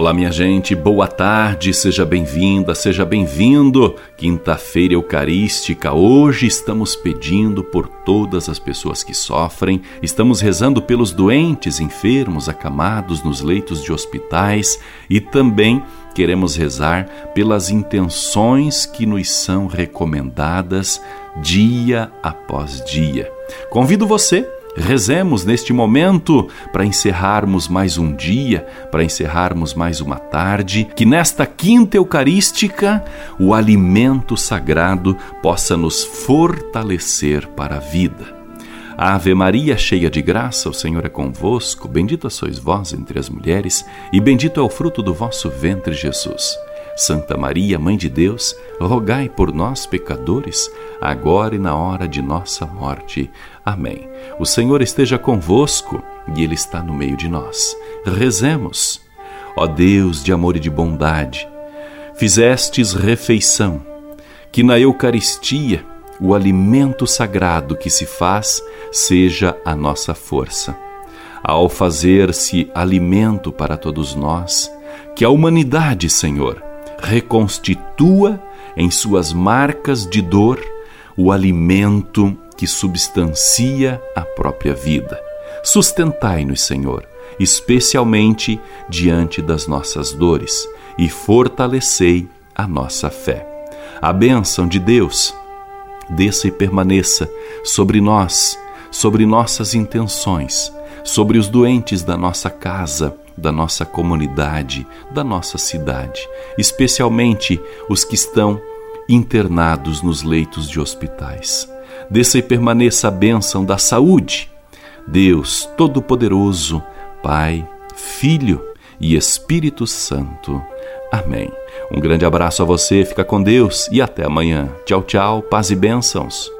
Olá, minha gente, boa tarde, seja bem-vinda, seja bem-vindo. Quinta-feira Eucarística, hoje estamos pedindo por todas as pessoas que sofrem, estamos rezando pelos doentes, enfermos, acamados nos leitos de hospitais e também queremos rezar pelas intenções que nos são recomendadas dia após dia. Convido você Rezemos neste momento para encerrarmos mais um dia, para encerrarmos mais uma tarde, que nesta quinta eucarística o alimento sagrado possa nos fortalecer para a vida. Ave Maria, cheia de graça, o Senhor é convosco, bendita sois vós entre as mulheres, e bendito é o fruto do vosso ventre, Jesus. Santa Maria, Mãe de Deus, rogai por nós, pecadores, agora e na hora de nossa morte. Amém. O Senhor esteja convosco e Ele está no meio de nós. Rezemos. Ó Deus de amor e de bondade, fizestes refeição, que na Eucaristia o alimento sagrado que se faz seja a nossa força. Ao fazer-se alimento para todos nós, que a humanidade, Senhor, reconstitua em suas marcas de dor o alimento que substancia a própria vida. Sustentai-nos, Senhor, especialmente diante das nossas dores, e fortalecei a nossa fé. A bênção de Deus desça e permaneça sobre nós, sobre nossas intenções, sobre os doentes da nossa casa, da nossa comunidade, da nossa cidade, especialmente os que estão internados nos leitos de hospitais desça e permaneça a bênção da saúde. Deus Todo-Poderoso, Pai, Filho e Espírito Santo. Amém. Um grande abraço a você, fica com Deus e até amanhã. Tchau, tchau, paz e bênçãos.